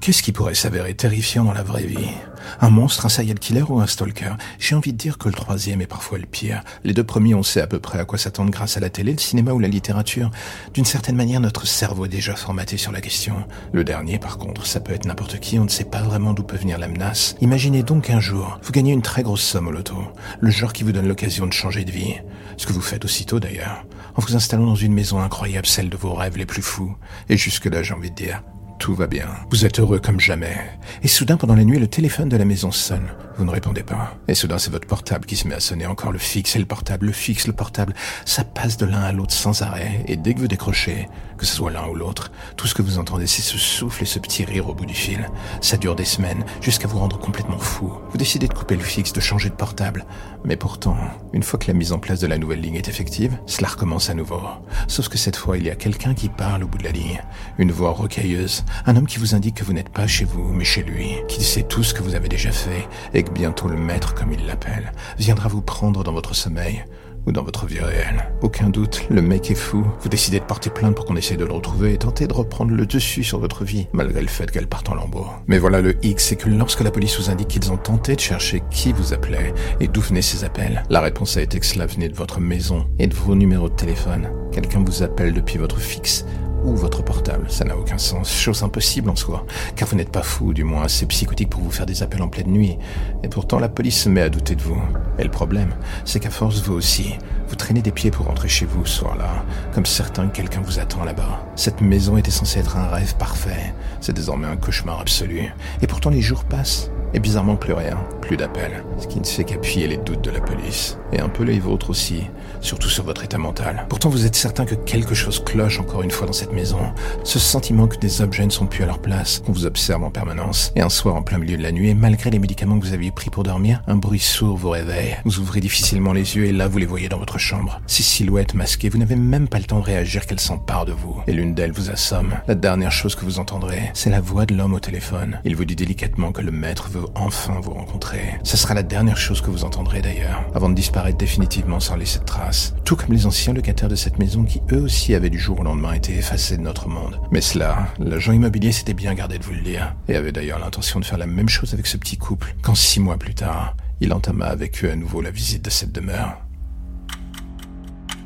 Qu'est-ce qui pourrait s'avérer terrifiant dans la vraie vie? Un monstre, un serial killer ou un stalker? J'ai envie de dire que le troisième est parfois le pire. Les deux premiers, on sait à peu près à quoi s'attendre grâce à la télé, le cinéma ou la littérature. D'une certaine manière, notre cerveau est déjà formaté sur la question. Le dernier, par contre, ça peut être n'importe qui, on ne sait pas vraiment d'où peut venir la menace. Imaginez donc un jour, vous gagnez une très grosse somme au loto. Le genre qui vous donne l'occasion de changer de vie. Ce que vous faites aussitôt d'ailleurs. En vous installant dans une maison incroyable, celle de vos rêves les plus fous. Et jusque-là, j'ai envie de dire, tout va bien. Vous êtes heureux comme jamais. Et soudain, pendant la nuit, le téléphone de la maison sonne. Vous ne répondez pas. Et soudain, c'est votre portable qui se met à sonner. Encore le fixe et le portable, le fixe, le portable. Ça passe de l'un à l'autre sans arrêt. Et dès que vous décrochez, que ce soit l'un ou l'autre, tout ce que vous entendez, c'est ce souffle et ce petit rire au bout du fil. Ça dure des semaines, jusqu'à vous rendre complètement fou. Vous décidez de couper le fixe, de changer de portable. Mais pourtant, une fois que la mise en place de la nouvelle ligne est effective, cela recommence à nouveau. Sauf que cette fois, il y a quelqu'un qui parle au bout de la ligne. Une voix rocailleuse. Un homme qui vous indique que vous n'êtes pas chez vous, mais chez lui. Qui sait tout ce que vous avez déjà fait. Et que bientôt le maître, comme il l'appelle, viendra vous prendre dans votre sommeil ou dans votre vie réelle. Aucun doute, le mec est fou. Vous décidez de porter plainte pour qu'on essaye de le retrouver et tenter de reprendre le dessus sur votre vie, malgré le fait qu'elle parte en lambeaux. Mais voilà le X, c'est que lorsque la police vous indique qu'ils ont tenté de chercher qui vous appelait et d'où venaient ces appels, la réponse a été que cela venait de votre maison et de vos numéros de téléphone. Quelqu'un vous appelle depuis votre fixe ou votre portable. Ça n'a aucun sens. Chose impossible en soi. Car vous n'êtes pas fou, du moins assez psychotique pour vous faire des appels en pleine nuit. Et pourtant, la police se met à douter de vous. Et le problème, c'est qu'à force, vous aussi, vous traînez des pieds pour rentrer chez vous ce soir-là. Comme certain que quelqu'un vous attend là-bas. Cette maison était censée être un rêve parfait. C'est désormais un cauchemar absolu. Et pourtant, les jours passent. Et bizarrement, plus rien, plus d'appels. Ce qui ne fait qu'appuyer les doutes de la police. Et un peu les vôtres aussi, surtout sur votre état mental. Pourtant, vous êtes certain que quelque chose cloche encore une fois dans cette maison. Ce sentiment que des objets ne sont plus à leur place, qu'on vous observe en permanence. Et un soir en plein milieu de la nuit, et malgré les médicaments que vous aviez pris pour dormir, un bruit sourd vous réveille. Vous ouvrez difficilement les yeux et là, vous les voyez dans votre chambre. Ces silhouettes masquées, vous n'avez même pas le temps de réagir qu'elles s'emparent de vous. Et l'une d'elles vous assomme. La dernière chose que vous entendrez, c'est la voix de l'homme au téléphone. Il vous dit délicatement que le maître veut enfin vous rencontrer. Ce sera la dernière chose que vous entendrez d'ailleurs, avant de disparaître définitivement sans laisser de traces. Tout comme les anciens locataires de cette maison qui eux aussi avaient du jour au lendemain été effacés de notre monde. Mais cela, l'agent immobilier s'était bien gardé de vous le dire, et avait d'ailleurs l'intention de faire la même chose avec ce petit couple, quand six mois plus tard, il entama avec eux à nouveau la visite de cette demeure.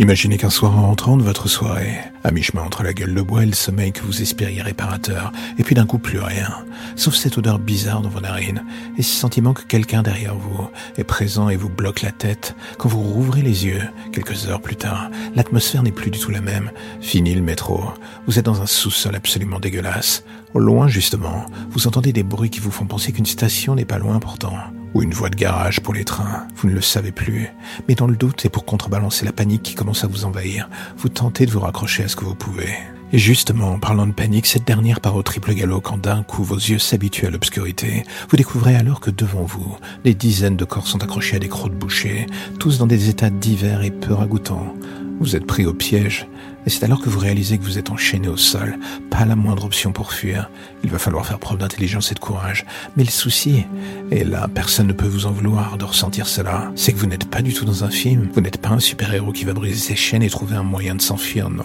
Imaginez qu'un soir en rentrant de votre soirée, à mi-chemin entre la gueule de bois et le sommeil que vous espériez réparateur, et puis d'un coup plus rien, sauf cette odeur bizarre dans vos narines, et ce sentiment que quelqu'un derrière vous est présent et vous bloque la tête, quand vous rouvrez les yeux, quelques heures plus tard, l'atmosphère n'est plus du tout la même. Fini le métro, vous êtes dans un sous-sol absolument dégueulasse. Au loin justement, vous entendez des bruits qui vous font penser qu'une station n'est pas loin pourtant ou une voie de garage pour les trains, vous ne le savez plus. Mais dans le doute et pour contrebalancer la panique qui commence à vous envahir, vous tentez de vous raccrocher à ce que vous pouvez. Et justement, en parlant de panique, cette dernière part au triple galop quand d'un coup vos yeux s'habituent à l'obscurité. Vous découvrez alors que devant vous, des dizaines de corps sont accrochés à des crocs de boucher, tous dans des états divers et peu ragoûtants. Vous êtes pris au piège, et c'est alors que vous réalisez que vous êtes enchaîné au sol, pas la moindre option pour fuir. Il va falloir faire preuve d'intelligence et de courage. Mais le souci, et là personne ne peut vous en vouloir de ressentir cela, c'est que vous n'êtes pas du tout dans un film, vous n'êtes pas un super-héros qui va briser ses chaînes et trouver un moyen de s'enfuir, non.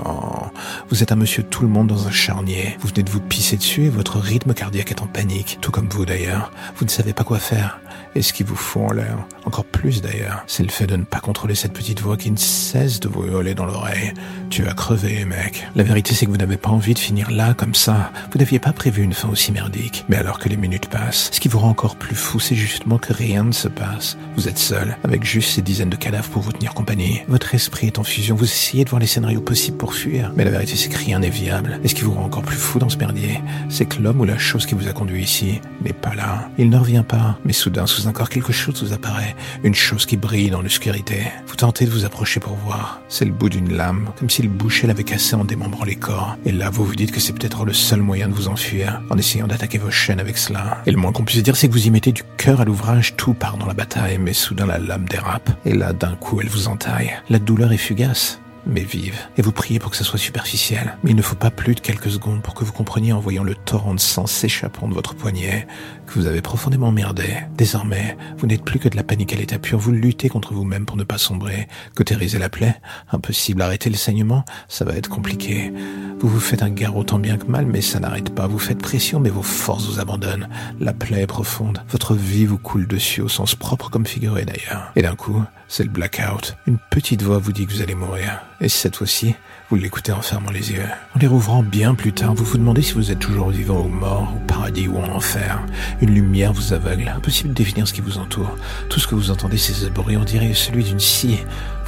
Vous êtes un monsieur tout le monde dans un charnier, vous venez de vous pisser dessus et votre rythme cardiaque est en panique, tout comme vous d'ailleurs. Vous ne savez pas quoi faire. Et ce qui vous fout en l'air, encore plus d'ailleurs, c'est le fait de ne pas contrôler cette petite voix qui ne cesse de vous hurler dans l'oreille. Tu vas crever, mec. La vérité, c'est que vous n'avez pas envie de finir là, comme ça. Vous n'aviez pas prévu une fin aussi merdique. Mais alors que les minutes passent, ce qui vous rend encore plus fou, c'est justement que rien ne se passe. Vous êtes seul, avec juste ces dizaines de cadavres pour vous tenir compagnie. Votre esprit est en fusion, vous essayez de voir les scénarios possibles pour fuir. Mais la vérité, c'est que rien n'est viable. Et ce qui vous rend encore plus fou dans ce merdier, c'est que l'homme ou la chose qui vous a conduit ici n'est pas là. Il ne revient pas. Mais soudain, sous un corps, quelque chose vous apparaît. Une chose qui brille dans l'obscurité. Vous tentez de vous approcher pour voir. C'est le bout d'une lame, comme si le boucher l'avait cassé en démembrant les corps. Et là, vous vous dites que c'est peut-être le seul moyen de vous enfuir, en essayant d'attaquer vos chaînes avec cela. Et le moins qu'on puisse dire, c'est que vous y mettez du cœur à l'ouvrage, tout part dans la bataille, mais soudain la lame dérape. Et là, d'un coup, elle vous entaille. La douleur est fugace mais vive. Et vous priez pour que ça soit superficiel. Mais il ne faut pas plus de quelques secondes pour que vous compreniez en voyant le torrent de sang s'échappant de votre poignet que vous avez profondément merdé. Désormais, vous n'êtes plus que de la panique à l'état pur. Vous luttez contre vous-même pour ne pas sombrer. Cautériser la plaie Impossible. Arrêter le saignement Ça va être compliqué. Vous vous faites un garrot tant bien que mal, mais ça n'arrête pas. Vous faites pression, mais vos forces vous abandonnent. La plaie est profonde. Votre vie vous coule dessus au sens propre comme figuré d'ailleurs. Et d'un coup, c'est le blackout. Une petite voix vous dit que vous allez mourir. Et cette fois-ci, vous l'écoutez en fermant les yeux. En les rouvrant bien plus tard, vous vous demandez si vous êtes toujours vivant ou mort, au paradis ou en enfer. Une lumière vous aveugle. Impossible de définir ce qui vous entoure. Tout ce que vous entendez, c'est ce on dirait celui d'une scie.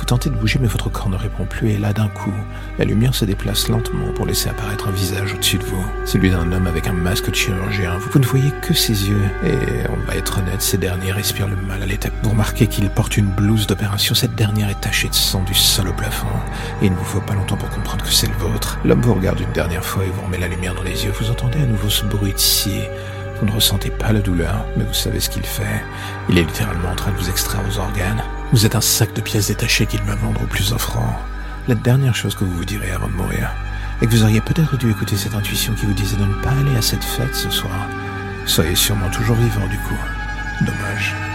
Vous tentez de bouger, mais votre corps ne répond plus, et là, d'un coup, la lumière se déplace lentement pour laisser apparaître un visage au-dessus de vous. Celui d'un homme avec un masque de chirurgien. Vous ne voyez que ses yeux, et on va être honnête, ces derniers respirent le mal à l'état. Vous remarquez qu'il porte une blouse d'opération. Cette dernière est tachée de sang du sol au plafond, et il ne vous faut pas longtemps pour comprendre que c'est le vôtre. L'homme vous regarde une dernière fois et vous remet la lumière dans les yeux. Vous entendez à nouveau ce bruit de. Vous ne ressentez pas la douleur, mais vous savez ce qu'il fait. Il est littéralement en train de vous extraire vos organes. Vous êtes un sac de pièces détachées qu'il va vendre au plus offrant. La dernière chose que vous vous direz avant de mourir est que vous auriez peut-être dû écouter cette intuition qui vous disait de ne pas aller à cette fête ce soir. Soyez sûrement toujours vivant du coup. Dommage.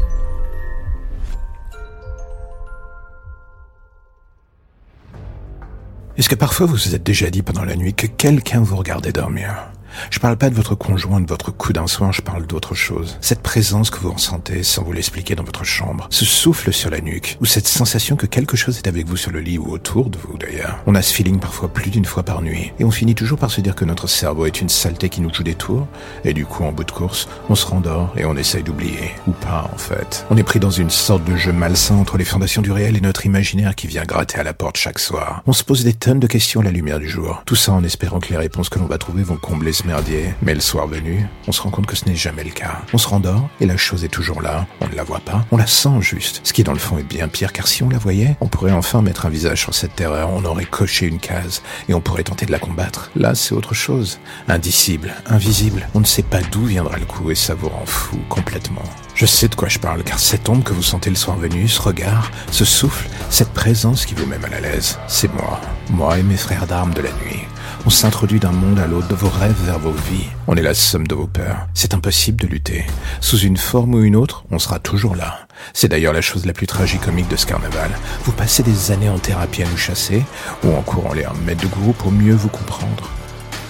Est-ce que parfois vous vous êtes déjà dit pendant la nuit que quelqu'un vous regardait dormir? Je parle pas de votre conjoint, de votre coup d'un soin, je parle d'autre chose. Cette présence que vous ressentez sans vous l'expliquer dans votre chambre, ce souffle sur la nuque, ou cette sensation que quelque chose est avec vous sur le lit ou autour de vous d'ailleurs. On a ce feeling parfois plus d'une fois par nuit, et on finit toujours par se dire que notre cerveau est une saleté qui nous joue des tours, et du coup en bout de course, on se rendort et on essaye d'oublier. Ou pas en fait. On est pris dans une sorte de jeu malsain entre les fondations du réel et notre imaginaire qui vient gratter à la porte chaque soir. On se pose des tonnes de questions à la lumière du jour. Tout ça en espérant que les réponses que l'on va trouver vont combler merdier. Mais le soir venu, on se rend compte que ce n'est jamais le cas. On se rendort et la chose est toujours là. On ne la voit pas, on la sent juste. Ce qui dans le fond est bien pire car si on la voyait, on pourrait enfin mettre un visage sur cette terreur, on aurait coché une case et on pourrait tenter de la combattre. Là, c'est autre chose. Indicible, invisible. On ne sait pas d'où viendra le coup et ça vous rend fou complètement. Je sais de quoi je parle, car cette ombre que vous sentez le soir venu, ce regard, ce souffle, cette présence qui vous met mal à l'aise, c'est moi. Moi et mes frères d'armes de la nuit. On s'introduit d'un monde à l'autre, de vos rêves vers vos vies. On est la somme de vos peurs. C'est impossible de lutter. Sous une forme ou une autre, on sera toujours là. C'est d'ailleurs la chose la plus tragicomique de ce carnaval. Vous passez des années en thérapie à nous chasser, ou en courant les mètres de gourou pour mieux vous comprendre.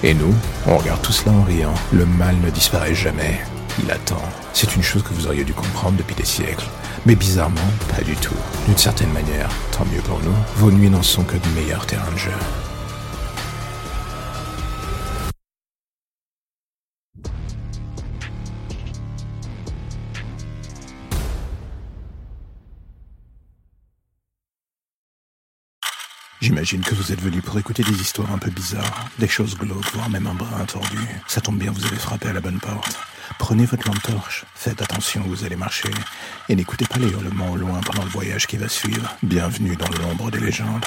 Et nous, on regarde tout cela en riant. Le mal ne disparaît jamais. Il attend. C'est une chose que vous auriez dû comprendre depuis des siècles. Mais bizarrement, pas du tout. D'une certaine manière, tant mieux pour nous, vos nuits n'en sont que de meilleurs terrains de jeu. J'imagine que vous êtes venu pour écouter des histoires un peu bizarres, des choses glauques, voire même un brin tordu. Ça tombe bien, vous avez frappé à la bonne porte. Prenez votre lampe torche, faites attention vous allez marcher, et n'écoutez pas les hurlements au loin pendant le voyage qui va suivre. Bienvenue dans l'ombre des légendes.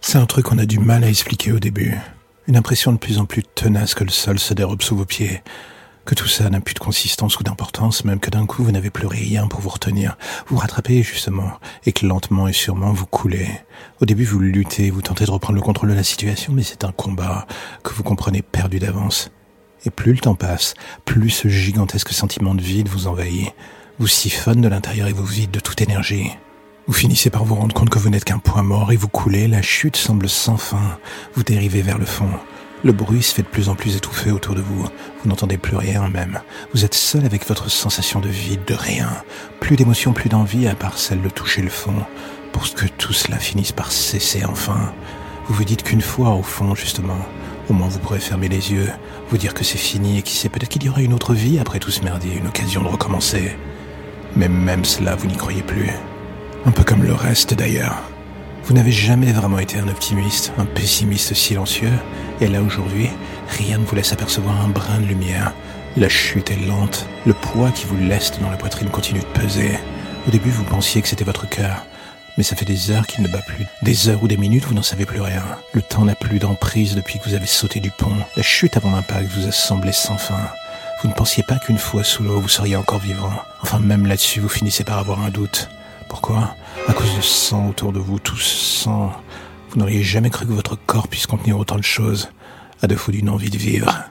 C'est un truc qu'on a du mal à expliquer au début. Une impression de plus en plus tenace que le sol se dérobe sous vos pieds que tout ça n'a plus de consistance ou d'importance, même que d'un coup vous n'avez plus rien pour vous retenir, vous rattrapez justement, et que lentement et sûrement vous coulez. Au début vous luttez, vous tentez de reprendre le contrôle de la situation, mais c'est un combat que vous comprenez perdu d'avance. Et plus le temps passe, plus ce gigantesque sentiment de vide vous envahit, vous siphonne de l'intérieur et vous vide de toute énergie. Vous finissez par vous rendre compte que vous n'êtes qu'un point mort et vous coulez, la chute semble sans fin, vous dérivez vers le fond. Le bruit se fait de plus en plus étouffé autour de vous. Vous n'entendez plus rien même. Vous êtes seul avec votre sensation de vide, de rien. Plus d'émotion, plus d'envie à part celle de toucher le fond. Pour que tout cela finisse par cesser enfin. Vous vous dites qu'une fois au fond, justement, au moins vous pourrez fermer les yeux, vous dire que c'est fini et qui sait peut-être qu'il y aura une autre vie après tout ce merdier, une occasion de recommencer. Mais même cela, vous n'y croyez plus. Un peu comme le reste d'ailleurs. Vous n'avez jamais vraiment été un optimiste, un pessimiste silencieux, et là aujourd'hui, rien ne vous laisse apercevoir un brin de lumière. La chute est lente, le poids qui vous laisse dans la poitrine continue de peser. Au début, vous pensiez que c'était votre cœur, mais ça fait des heures qu'il ne bat plus. Des heures ou des minutes, vous n'en savez plus rien. Le temps n'a plus d'emprise depuis que vous avez sauté du pont. La chute avant l'impact vous a semblé sans fin. Vous ne pensiez pas qu'une fois sous l'eau, vous seriez encore vivant. Enfin, même là-dessus, vous finissez par avoir un doute. Pourquoi? À cause de sang autour de vous, tout sang. Vous n'auriez jamais cru que votre corps puisse contenir autant de choses, à défaut d'une envie de vivre.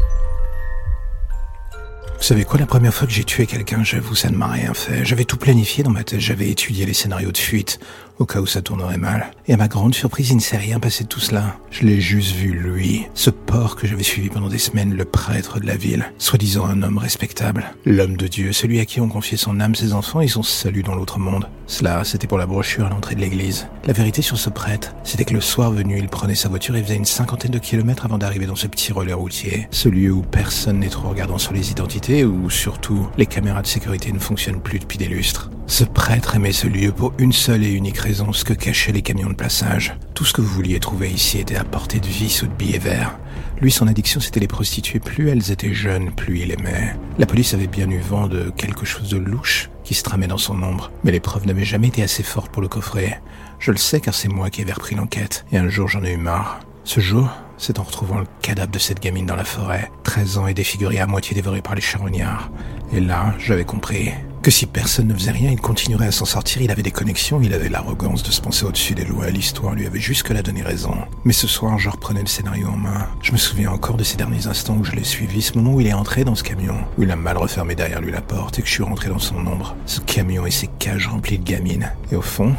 Savez quoi, la première fois que j'ai tué quelqu'un, j'avoue, ça ne m'a rien fait. J'avais tout planifié dans ma tête, j'avais étudié les scénarios de fuite, au cas où ça tournerait mal. Et à ma grande surprise, il ne s'est rien passé de tout cela. Je l'ai juste vu, lui, ce porc que j'avais suivi pendant des semaines, le prêtre de la ville, soi-disant un homme respectable, l'homme de Dieu, celui à qui on confiait son âme, ses enfants et son salut dans l'autre monde. Cela, c'était pour la brochure à l'entrée de l'église. La vérité sur ce prêtre, c'était que le soir venu, il prenait sa voiture et faisait une cinquantaine de kilomètres avant d'arriver dans ce petit relais routier, ce lieu où personne n'est trop regardant sur les identités, où surtout les caméras de sécurité ne fonctionnent plus depuis des lustres. Ce prêtre aimait ce lieu pour une seule et unique raison, ce que cachaient les camions de passage. Tout ce que vous vouliez trouver ici était à portée de vis ou de billets verts. Lui, son addiction, c'était les prostituées. Plus elles étaient jeunes, plus il aimait. La police avait bien eu vent de quelque chose de louche qui se tramait dans son ombre, mais les preuves n'avaient jamais été assez fortes pour le coffrer. Je le sais car c'est moi qui avais repris l'enquête, et un jour j'en ai eu marre. Ce jour, c'est en retrouvant le cadavre de cette gamine dans la forêt, 13 ans et défigurée à moitié dévorée par les charognards. Et là, j'avais compris. Que si personne ne faisait rien, il continuerait à s'en sortir, il avait des connexions, il avait l'arrogance de se penser au-dessus des lois, l'histoire lui avait jusque-là donné raison. Mais ce soir, je reprenais le scénario en main. Je me souviens encore de ces derniers instants où je l'ai suivi, ce moment où il est entré dans ce camion, où il a mal refermé derrière lui la porte et que je suis rentré dans son ombre. Ce camion et ses cages remplies de gamines. Et au fond,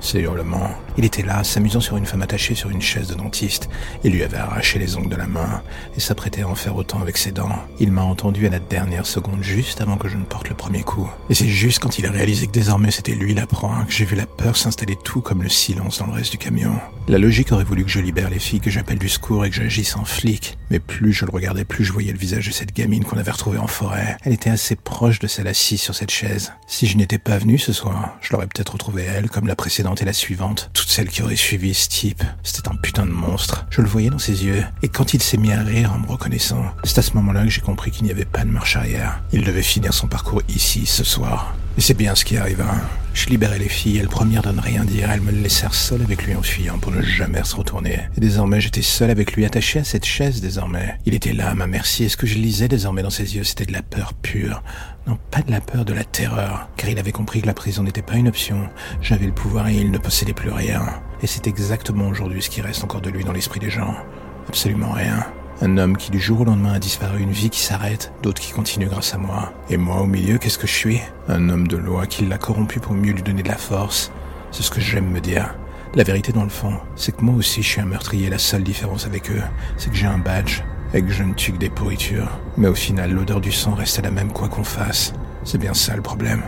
ces hurlements. Il était là, s'amusant sur une femme attachée sur une chaise de dentiste. Il lui avait arraché les ongles de la main et s'apprêtait à en faire autant avec ses dents. Il m'a entendu à la dernière seconde, juste avant que je ne porte le premier coup. Et c'est juste quand il a réalisé que désormais c'était lui la proie que j'ai vu la peur s'installer tout comme le silence dans le reste du camion. La logique aurait voulu que je libère les filles, que j'appelle du secours et que j'agisse en flic. Mais plus je le regardais, plus je voyais le visage de cette gamine qu'on avait retrouvée en forêt. Elle était assez proche de celle assise sur cette chaise. Si je n'étais pas venu ce soir, je l'aurais peut-être retrouvée elle, comme la précédente et la suivante. Toutes celles qui auraient suivi ce type. C'était un putain de monstre. Je le voyais dans ses yeux. Et quand il s'est mis à rire en me reconnaissant, c'est à ce moment-là que j'ai compris qu'il n'y avait pas de marche arrière. Il devait finir son parcours ici, ce soir. Et c'est bien ce qui arriva. Je libérais les filles, elles premières de ne rien dire, elles me laissèrent seul avec lui en fuyant pour ne jamais se retourner. Et désormais j'étais seul avec lui, attaché à cette chaise désormais. Il était là ma merci, et ce que je lisais désormais dans ses yeux, c'était de la peur pure. Non, pas de la peur, de la terreur, car il avait compris que la prison n'était pas une option. J'avais le pouvoir et il ne possédait plus rien. Et c'est exactement aujourd'hui ce qui reste encore de lui dans l'esprit des gens. Absolument rien. Un homme qui du jour au lendemain a disparu, une vie qui s'arrête, d'autres qui continuent grâce à moi. Et moi au milieu, qu'est-ce que je suis? Un homme de loi qui l'a corrompu pour mieux lui donner de la force. C'est ce que j'aime me dire. La vérité dans le fond, c'est que moi aussi je suis un meurtrier. La seule différence avec eux, c'est que j'ai un badge et que je ne tue que des pourritures. Mais au final, l'odeur du sang reste la même quoi qu'on fasse. C'est bien ça le problème.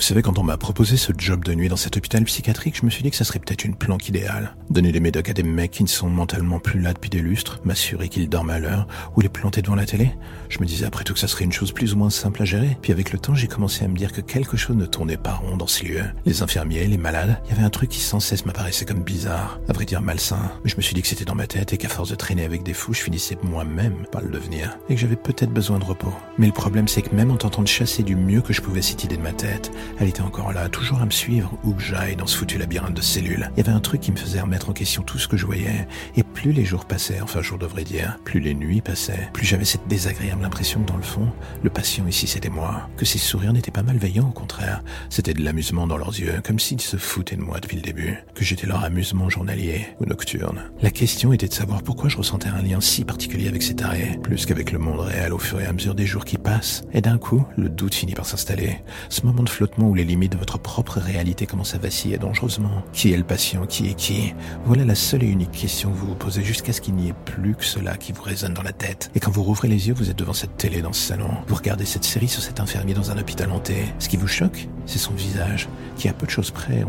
Vous savez, quand on m'a proposé ce job de nuit dans cet hôpital psychiatrique, je me suis dit que ça serait peut-être une planque idéale. Donner des médocs à des mecs qui ne sont mentalement plus là depuis des lustres, m'assurer qu'ils dorment à l'heure, ou les planter devant la télé. Je me disais après tout que ça serait une chose plus ou moins simple à gérer. Puis avec le temps, j'ai commencé à me dire que quelque chose ne tournait pas rond dans ces lieux. Les infirmiers, les malades, il y avait un truc qui sans cesse m'apparaissait comme bizarre, à vrai dire malsain. Mais je me suis dit que c'était dans ma tête et qu'à force de traîner avec des fous, je finissais moi-même par le devenir. Et que j'avais peut-être besoin de repos. Mais le problème, c'est que même en tentant de chasser du mieux que je pouvais cette idée de ma tête, elle était encore là, toujours à me suivre où que j'aille dans ce foutu labyrinthe de cellules. Il y avait un truc qui me faisait remettre en question tout ce que je voyais. Et plus les jours passaient, enfin jour devrait dire, plus les nuits passaient, plus j'avais cette désagréable impression que dans le fond, le patient ici c'était moi. Que ses sourires n'étaient pas malveillants, au contraire. C'était de l'amusement dans leurs yeux, comme s'ils se foutaient de moi depuis le début. Que j'étais leur amusement journalier ou nocturne. La question était de savoir pourquoi je ressentais un lien si particulier avec cet arrêt, plus qu'avec le monde réel au fur et à mesure des jours qui passent. Et d'un coup, le doute finit par s'installer. Ce moment de flottement où les limites de votre propre réalité commence à vaciller dangereusement. Qui est le patient? Qui est qui? Voilà la seule et unique question que vous vous posez jusqu'à ce qu'il n'y ait plus que cela qui vous résonne dans la tête. Et quand vous rouvrez les yeux, vous êtes devant cette télé dans ce salon. Vous regardez cette série sur cet infirmier dans un hôpital hanté. Ce qui vous choque, c'est son visage, qui à peu de choses près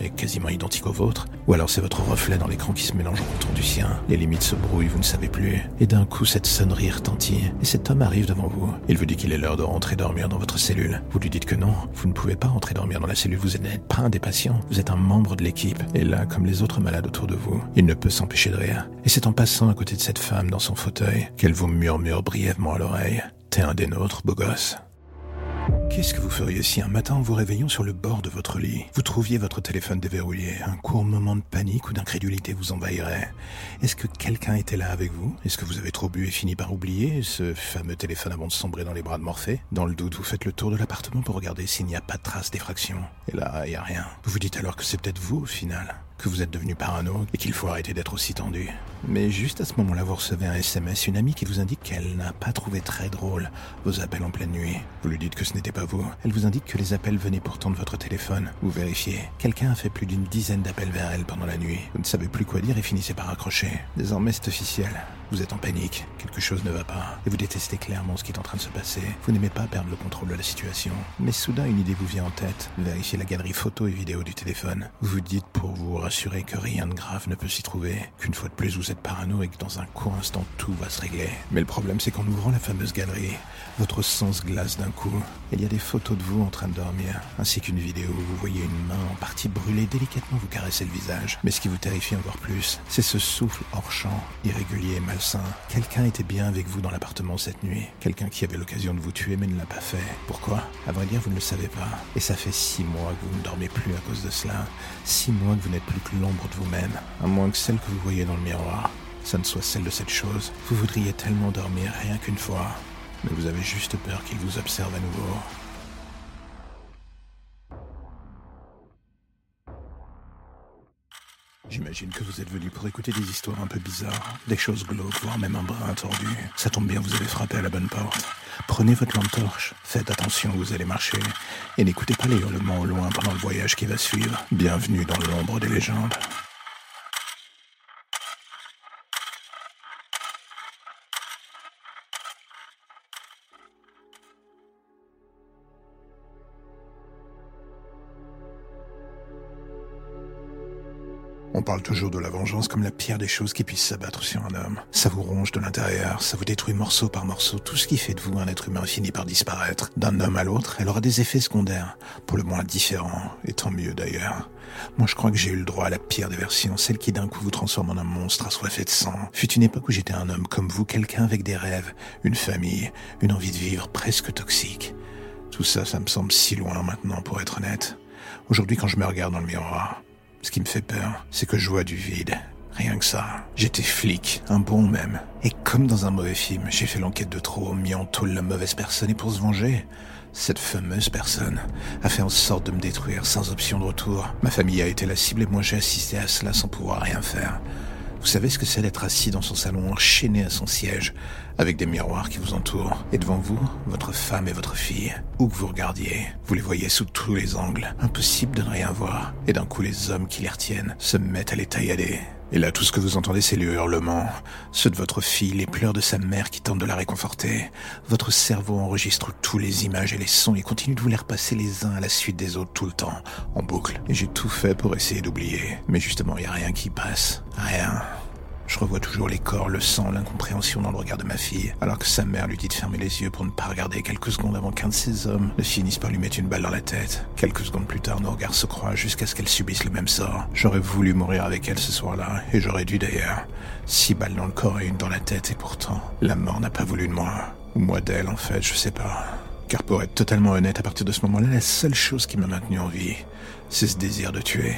est quasiment identique au vôtre. Ou alors c'est votre reflet dans l'écran qui se mélange au contour du sien. Les limites se brouillent, vous ne savez plus. Et d'un coup, cette sonnerie retentit. Et cet homme arrive devant vous. Il vous dit qu'il est l'heure de rentrer dormir dans votre cellule. Vous lui dites que non, vous ne pouvez pas rentrer dormir dans la cellule, vous n'êtes pas un des patients, vous êtes un membre de l'équipe. Et là, comme les autres malades autour de vous, il ne peut s'empêcher de rire. Et c'est en passant à côté de cette femme dans son fauteuil qu'elle vous murmure brièvement à l'oreille. T'es un des nôtres, beau gosse. Qu'est-ce que vous feriez si un matin vous réveillant sur le bord de votre lit, vous trouviez votre téléphone déverrouillé, un court moment de panique ou d'incrédulité vous envahirait Est-ce que quelqu'un était là avec vous? Est-ce que vous avez trop bu et fini par oublier ce fameux téléphone avant de sombrer dans les bras de Morphée? Dans le doute, vous faites le tour de l'appartement pour regarder s'il n'y a pas de trace d'effraction. Et là, il n'y a rien. Vous vous dites alors que c'est peut-être vous au final que vous êtes devenu parano et qu'il faut arrêter d'être aussi tendu. Mais juste à ce moment-là, vous recevez un SMS, une amie qui vous indique qu'elle n'a pas trouvé très drôle vos appels en pleine nuit. Vous lui dites que ce n'était pas vous. Elle vous indique que les appels venaient pourtant de votre téléphone. Vous vérifiez. Quelqu'un a fait plus d'une dizaine d'appels vers elle pendant la nuit. Vous ne savez plus quoi dire et finissez par accrocher. Désormais, c'est officiel. Vous êtes en panique, quelque chose ne va pas, et vous détestez clairement ce qui est en train de se passer. Vous n'aimez pas perdre le contrôle de la situation. Mais soudain, une idée vous vient en tête. Vérifiez la galerie photo et vidéo du téléphone. Vous vous dites pour vous rassurer que rien de grave ne peut s'y trouver, qu'une fois de plus vous êtes êtes parano et que dans un court instant tout va se régler. Mais le problème c'est qu'en ouvrant la fameuse galerie, votre sang se glace d'un coup. Il y a des photos de vous en train de dormir, ainsi qu'une vidéo où vous voyez une main en partie brûlée délicatement vous caresser le visage. Mais ce qui vous terrifie encore plus, c'est ce souffle hors champ, irrégulier et malsain. Quelqu'un était bien avec vous dans l'appartement cette nuit. Quelqu'un qui avait l'occasion de vous tuer mais ne l'a pas fait. Pourquoi? À vrai dire, vous ne le savez pas. Et ça fait six mois que vous ne dormez plus à cause de cela. Six mois que vous n'êtes plus que l'ombre de vous-même, à moins que celle que vous voyez dans le miroir. Ça ne soit celle de cette chose. Vous voudriez tellement dormir rien qu'une fois. Mais vous avez juste peur qu'il vous observe à nouveau. J'imagine que vous êtes venu pour écouter des histoires un peu bizarres, des choses glauques, voire même un brin tordu. Ça tombe bien, vous avez frappé à la bonne porte. Prenez votre lampe torche, faites attention où vous allez marcher, et n'écoutez pas les hurlements au loin pendant le voyage qui va suivre. Bienvenue dans l'ombre des légendes. Parle toujours de la vengeance comme la pire des choses qui puissent s'abattre sur un homme. Ça vous ronge de l'intérieur, ça vous détruit morceau par morceau. Tout ce qui fait de vous un être humain finit par disparaître. D'un homme à l'autre, elle aura des effets secondaires, pour le moins différents, et tant mieux d'ailleurs. Moi, je crois que j'ai eu le droit à la pire des versions, celle qui d'un coup vous transforme en un monstre assoiffé de sang. Fut une époque où j'étais un homme comme vous, quelqu'un avec des rêves, une famille, une envie de vivre presque toxique. Tout ça, ça me semble si loin maintenant, pour être honnête. Aujourd'hui, quand je me regarde dans le miroir, ce qui me fait peur, c'est que je vois du vide. Rien que ça. J'étais flic, un bon même. Et comme dans un mauvais film, j'ai fait l'enquête de trop, mis en tôle la mauvaise personne et pour se venger, cette fameuse personne a fait en sorte de me détruire sans option de retour. Ma famille a été la cible et moi j'ai assisté à cela sans pouvoir rien faire. Vous savez ce que c'est d'être assis dans son salon, enchaîné à son siège, avec des miroirs qui vous entourent, et devant vous, votre femme et votre fille. Où que vous regardiez, vous les voyez sous tous les angles. Impossible de ne rien voir. Et d'un coup, les hommes qui les retiennent se mettent à les taillader. Et là, tout ce que vous entendez, c'est les hurlements, ceux de votre fille, les pleurs de sa mère qui tentent de la réconforter. Votre cerveau enregistre tous les images et les sons et continue de vous les repasser les uns à la suite des autres tout le temps, en boucle. Et j'ai tout fait pour essayer d'oublier. Mais justement, il n'y a rien qui passe. Rien. Je revois toujours les corps, le sang, l'incompréhension dans le regard de ma fille, alors que sa mère lui dit de fermer les yeux pour ne pas regarder quelques secondes avant qu'un de ces hommes ne finisse par lui mettre une balle dans la tête. Quelques secondes plus tard, nos regards se croisent jusqu'à ce qu'elle subisse le même sort. J'aurais voulu mourir avec elle ce soir-là, et j'aurais dû d'ailleurs. Six balles dans le corps et une dans la tête, et pourtant, la mort n'a pas voulu de moi. Ou moi d'elle, en fait, je sais pas. Car pour être totalement honnête, à partir de ce moment-là, la seule chose qui m'a maintenu en vie, c'est ce désir de tuer.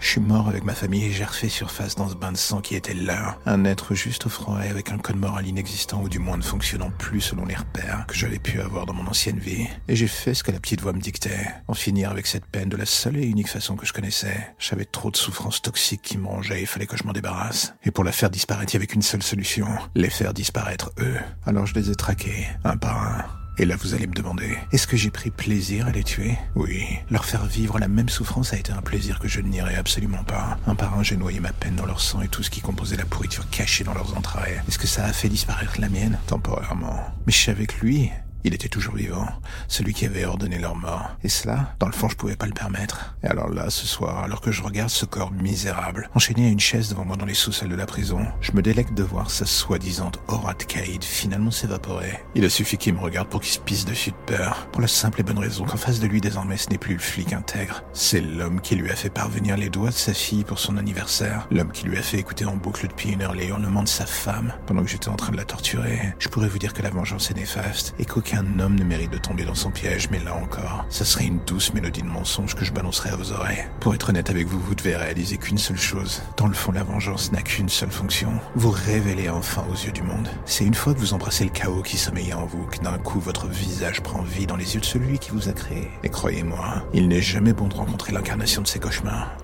Je suis mort avec ma famille et j'ai refait surface dans ce bain de sang qui était là. Un être juste au froid avec un code moral inexistant ou du moins ne fonctionnant plus selon les repères que j'avais pu avoir dans mon ancienne vie. Et j'ai fait ce que la petite voix me dictait. En finir avec cette peine de la seule et unique façon que je connaissais. J'avais trop de souffrances toxiques qui me rongeaient et il fallait que je m'en débarrasse. Et pour la faire disparaître, il y avait qu'une seule solution. Les faire disparaître eux. Alors je les ai traqués, un par un. Et là, vous allez me demander, est-ce que j'ai pris plaisir à les tuer? Oui. Leur faire vivre la même souffrance a été un plaisir que je ne nierai absolument pas. Un par un, j'ai noyé ma peine dans leur sang et tout ce qui composait la pourriture cachée dans leurs entrailles. Est-ce que ça a fait disparaître la mienne? Temporairement. Mais je suis avec lui. Il était toujours vivant, celui qui avait ordonné leur mort. Et cela, dans le fond, je pouvais pas le permettre. Et alors là, ce soir, alors que je regarde ce corps misérable, enchaîné à une chaise devant moi dans les sous-sols de la prison, je me délecte de voir sa soi-disant aura de Caïd finalement s'évaporer. Il a suffi qu'il me regarde pour qu'il se pisse dessus de peur, pour la simple et bonne raison qu'en face de lui désormais ce n'est plus le flic intègre. C'est l'homme qui lui a fait parvenir les doigts de sa fille pour son anniversaire, l'homme qui lui a fait écouter en boucle depuis une heure les hurlements de sa femme pendant que j'étais en train de la torturer. Je pourrais vous dire que la vengeance est néfaste et qu'aucun aucun homme ne mérite de tomber dans son piège, mais là encore, ça serait une douce mélodie de mensonge que je balancerais à vos oreilles. Pour être honnête avec vous, vous devez réaliser qu'une seule chose. Dans le fond, la vengeance n'a qu'une seule fonction. Vous révéler enfin aux yeux du monde. C'est une fois que vous embrassez le chaos qui sommeillait en vous que d'un coup votre visage prend vie dans les yeux de celui qui vous a créé. Et croyez-moi, il n'est jamais bon de rencontrer l'incarnation de ses cauchemars.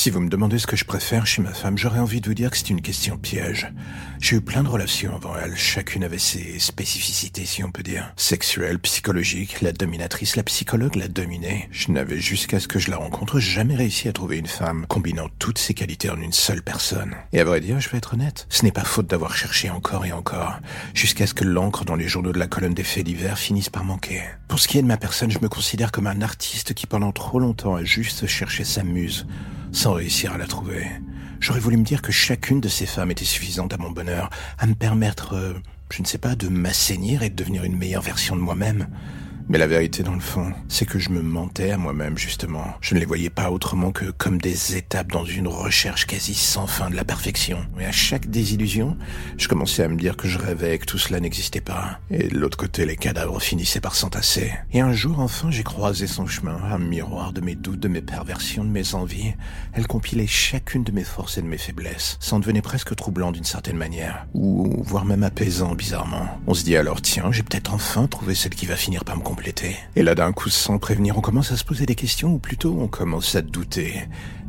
Si vous me demandez ce que je préfère chez ma femme, j'aurais envie de vous dire que c'est une question piège. J'ai eu plein de relations avant elle, chacune avait ses spécificités si on peut dire. Sexuelle, psychologique, la dominatrice, la psychologue, la dominée. Je n'avais jusqu'à ce que je la rencontre jamais réussi à trouver une femme combinant toutes ces qualités en une seule personne. Et à vrai dire, je vais être honnête, ce n'est pas faute d'avoir cherché encore et encore, jusqu'à ce que l'encre dans les journaux de la colonne des faits divers finisse par manquer. Pour ce qui est de ma personne, je me considère comme un artiste qui pendant trop longtemps a juste cherché sa muse réussir à la trouver. J'aurais voulu me dire que chacune de ces femmes était suffisante à mon bonheur, à me permettre, euh, je ne sais pas, de m'assainir et de devenir une meilleure version de moi-même. Mais la vérité dans le fond, c'est que je me mentais à moi-même justement. Je ne les voyais pas autrement que comme des étapes dans une recherche quasi sans fin de la perfection. Et à chaque désillusion, je commençais à me dire que je rêvais que tout cela n'existait pas. Et de l'autre côté, les cadavres finissaient par s'entasser. Et un jour enfin, j'ai croisé son chemin, un miroir de mes doutes, de mes perversions, de mes envies. Elle compilait chacune de mes forces et de mes faiblesses. Ça en devenait presque troublant d'une certaine manière. Ou voire même apaisant bizarrement. On se dit alors tiens, j'ai peut-être enfin trouvé celle qui va finir par me comprendre et là, d'un coup, sans prévenir, on commence à se poser des questions, ou plutôt on commence à douter.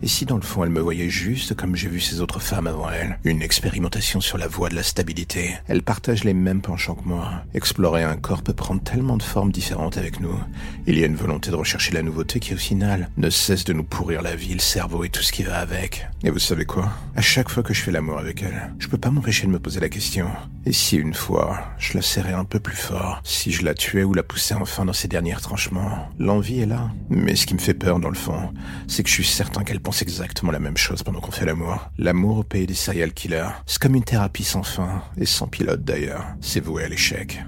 Et si dans le fond elle me voyait juste comme j'ai vu ces autres femmes avant elle Une expérimentation sur la voie de la stabilité. Elle partage les mêmes penchants que moi. Explorer un corps peut prendre tellement de formes différentes avec nous. Il y a une volonté de rechercher la nouveauté qui au final ne cesse de nous pourrir la vie, le cerveau et tout ce qui va avec. Et vous savez quoi? À chaque fois que je fais l'amour avec elle, je peux pas m'empêcher de me poser la question. Et si une fois, je la serrais un peu plus fort Si je la tuais ou la poussais enfin dans ses derniers tranchements L'envie est là. Mais ce qui me fait peur dans le fond, c'est que je suis certain qu'elle pense exactement la même chose pendant qu'on fait l'amour. L'amour au pays des serial killers, c'est comme une thérapie sans fin, et sans pilote d'ailleurs. C'est voué à l'échec.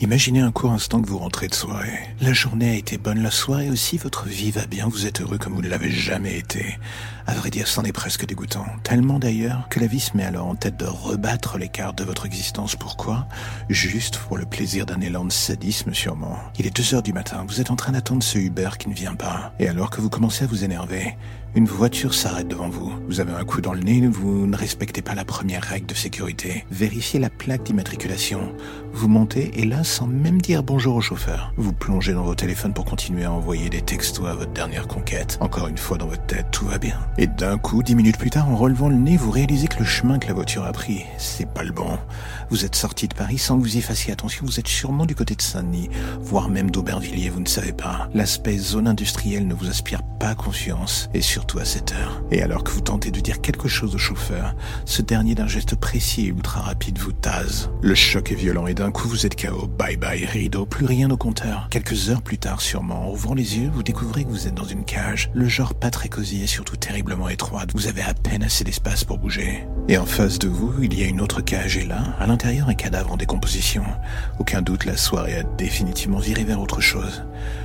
Imaginez un court instant que vous rentrez de soirée. La journée a été bonne, la soirée aussi, votre vie va bien, vous êtes heureux comme vous ne l'avez jamais été. À vrai dire, c'en est presque dégoûtant. Tellement d'ailleurs que la vie se met alors en tête de rebattre les cartes de votre existence. Pourquoi? Juste pour le plaisir d'un élan de sadisme sûrement. Il est deux heures du matin, vous êtes en train d'attendre ce Uber qui ne vient pas. Et alors que vous commencez à vous énerver, une voiture s'arrête devant vous. Vous avez un coup dans le nez, vous ne respectez pas la première règle de sécurité. Vérifiez la plaque d'immatriculation. Vous montez et là, sans même dire bonjour au chauffeur, vous plongez dans vos téléphones pour continuer à envoyer des textos à votre dernière conquête. Encore une fois dans votre tête, tout va bien. Et d'un coup, dix minutes plus tard, en relevant le nez, vous réalisez que le chemin que la voiture a pris, c'est pas le bon. Vous êtes sorti de Paris sans que vous y fassiez attention, vous êtes sûrement du côté de Saint-Denis, voire même d'Aubervilliers, vous ne savez pas. L'aspect zone industrielle ne vous inspire pas confiance. Et surtout à cette heure. Et alors que vous tentez de dire quelque chose au chauffeur, ce dernier d'un geste précis et ultra rapide vous tase. Le choc est violent et d'un coup vous êtes KO. Bye bye rideau, plus rien au compteur. Quelques heures plus tard sûrement, en ouvrant les yeux, vous découvrez que vous êtes dans une cage. Le genre pas très cosy et surtout terriblement étroite. Vous avez à peine assez d'espace pour bouger. Et en face de vous, il y a une autre cage et là, à l'intérieur, un cadavre en décomposition. Aucun doute, la soirée a définitivement viré vers autre chose.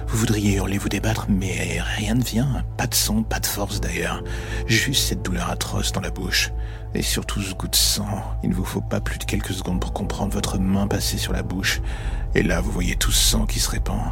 Vous voudriez hurler, vous débattre, mais rien ne vient. Pas de son, pas de force d'ailleurs. Juste cette douleur atroce dans la bouche. Et surtout ce goût de sang. Il ne vous faut pas plus de quelques secondes pour comprendre votre main passer sur la bouche. Et là, vous voyez tout ce sang qui se répand.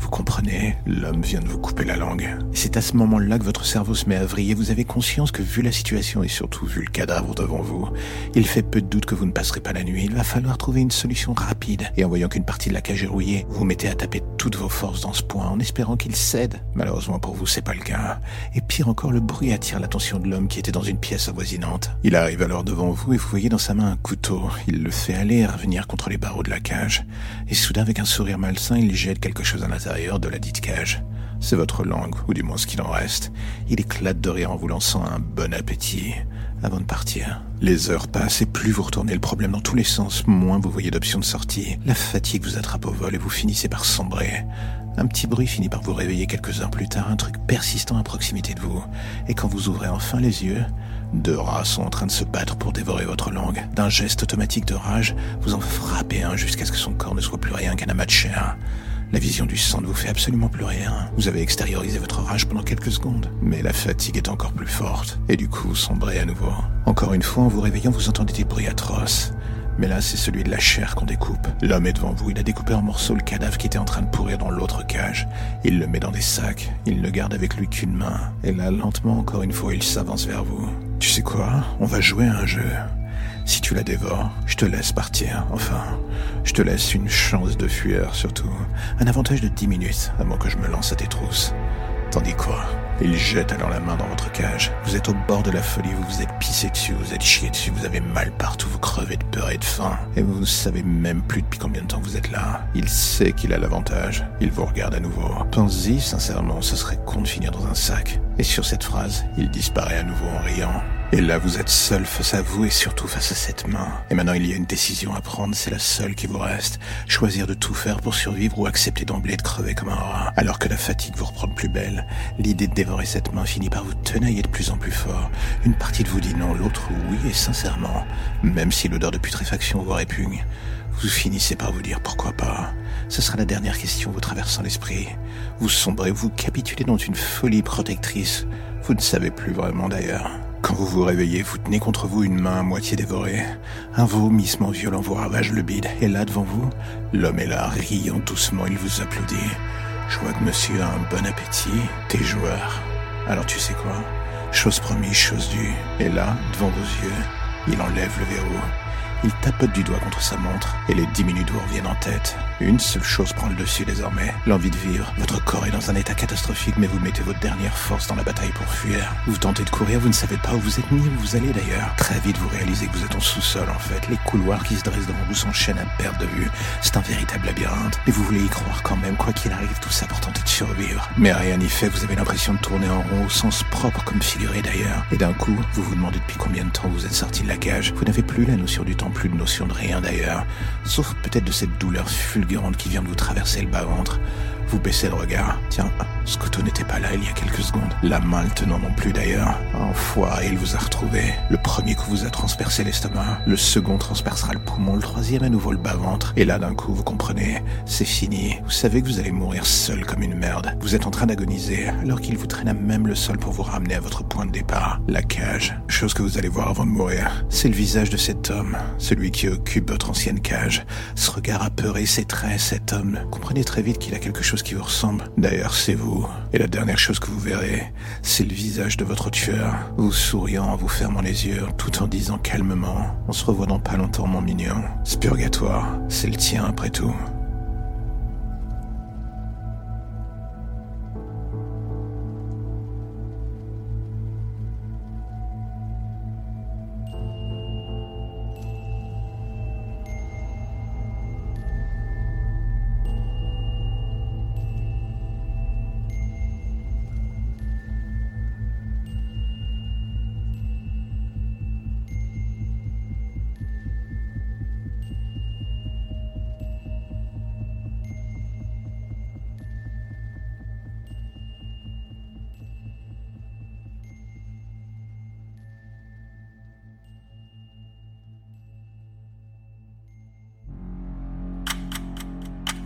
Vous comprenez, l'homme vient de vous couper la langue. C'est à ce moment-là que votre cerveau se met à vriller. Vous avez conscience que vu la situation et surtout vu le cadavre devant vous, il fait peu de doute que vous ne passerez pas la nuit. Il va falloir trouver une solution rapide. Et en voyant qu'une partie de la cage est rouillée, vous mettez à taper toutes vos forces dans ce point en espérant qu'il cède. Malheureusement pour vous, c'est pas le cas. Et pire encore, le bruit attire l'attention de l'homme qui était dans une pièce avoisinante. Il arrive alors devant vous et vous voyez dans sa main un couteau. Il le fait aller et revenir contre les barreaux de la cage. Et soudain, avec un sourire malsain, il jette quelque chose à l'intérieur de la dite cage. C'est votre langue, ou du moins ce qu'il en reste. Il éclate de rire en vous lançant un bon appétit. Avant de partir, les heures passent et plus vous retournez le problème dans tous les sens, moins vous voyez d'options de sortie. La fatigue vous attrape au vol et vous finissez par sombrer. Un petit bruit finit par vous réveiller quelques heures plus tard, un truc persistant à proximité de vous. Et quand vous ouvrez enfin les yeux, deux rats sont en train de se battre pour dévorer votre langue. D'un geste automatique de rage, vous en frappez un jusqu'à ce que son corps ne soit plus rien qu'un amas de chair. La vision du sang ne vous fait absolument plus rien. Vous avez extériorisé votre rage pendant quelques secondes, mais la fatigue est encore plus forte, et du coup vous sombrez à nouveau. Encore une fois, en vous réveillant, vous entendez des bruits atroces. Mais là, c'est celui de la chair qu'on découpe. L'homme est devant vous, il a découpé en morceaux le cadavre qui était en train de pourrir dans l'autre cage. Il le met dans des sacs, il ne garde avec lui qu'une main. Et là, lentement, encore une fois, il s'avance vers vous. Tu sais quoi? On va jouer à un jeu. Si tu la dévores, je te laisse partir. Enfin, je te laisse une chance de fuir, surtout. Un avantage de 10 minutes avant que je me lance à tes trousses. Tandis quoi Il jette alors la main dans votre cage. Vous êtes au bord de la folie, vous vous êtes pissé dessus, vous êtes chié dessus, vous avez mal partout, vous crevez de peur et de faim. Et vous ne savez même plus depuis combien de temps vous êtes là. Il sait qu'il a l'avantage. Il vous regarde à nouveau. Pensez-y, sincèrement, ce serait con de finir dans un sac. Et sur cette phrase, il disparaît à nouveau en riant. Et là, vous êtes seul face à vous et surtout face à cette main. Et maintenant, il y a une décision à prendre, c'est la seule qui vous reste. Choisir de tout faire pour survivre ou accepter d'emblée de crever comme un rat. Alors que la fatigue vous reprend plus belle, l'idée de dévorer cette main finit par vous tenailler de plus en plus fort. Une partie de vous dit non, l'autre oui, et sincèrement, même si l'odeur de putréfaction vous répugne, vous finissez par vous dire pourquoi pas. Ce sera la dernière question vous traversant l'esprit. Vous sombrez, vous capitulez dans une folie protectrice. Vous ne savez plus vraiment d'ailleurs. Quand vous vous réveillez, vous tenez contre vous une main à moitié dévorée. Un vomissement violent vous ravage le bide. Et là, devant vous, l'homme est là, riant doucement, il vous applaudit. Je vois que monsieur a un bon appétit. T'es joueur. Alors tu sais quoi? Chose promise, chose due. Et là, devant vos yeux, il enlève le verrou. Il tapote du doigt contre sa montre et les dix minutes vous reviennent en tête. Une seule chose prend le dessus désormais, l'envie de vivre. Votre corps est dans un état catastrophique, mais vous mettez votre dernière force dans la bataille pour fuir. Vous tentez de courir, vous ne savez pas où vous êtes ni où vous allez d'ailleurs. Très vite, vous réalisez que vous êtes en sous-sol en fait. Les couloirs qui se dressent devant vous s'enchaînent à perte de vue. C'est un véritable labyrinthe, mais vous voulez y croire quand même, quoi qu'il arrive, tout ça pour tenter de survivre. Mais rien n'y fait, vous avez l'impression de tourner en rond au sens propre comme figuré d'ailleurs. Et d'un coup, vous vous demandez depuis combien de temps vous êtes sorti de la cage. Vous n'avez plus la notion du temps, plus de notion de rien d'ailleurs. Sauf peut-être de cette douleur fulgurante qui vient de vous traverser le bas-ventre. Vous baissez le regard. Tiens, couteau n'était pas là il y a quelques secondes. La main le tenant non plus d'ailleurs. Enfoiré, il vous a retrouvé. Le premier coup vous a transpercé l'estomac. Le second transpercera le poumon. Le troisième à nouveau le bas-ventre. Et là d'un coup vous comprenez, c'est fini. Vous savez que vous allez mourir seul comme une merde. Vous êtes en train d'agoniser alors qu'il vous traîne même le sol pour vous ramener à votre point de départ. La cage. Chose que vous allez voir avant de mourir. C'est le visage de cet homme. Celui qui occupe votre ancienne cage. Ce regard apeuré, ses traits, cet homme. Comprenez très vite qu'il a quelque chose qui vous ressemble. D'ailleurs, c'est vous. Et la dernière chose que vous verrez, c'est le visage de votre tueur, vous souriant en vous fermant les yeux, tout en disant calmement On se revoit dans pas longtemps, mon mignon. Ce purgatoire, c'est le tien après tout.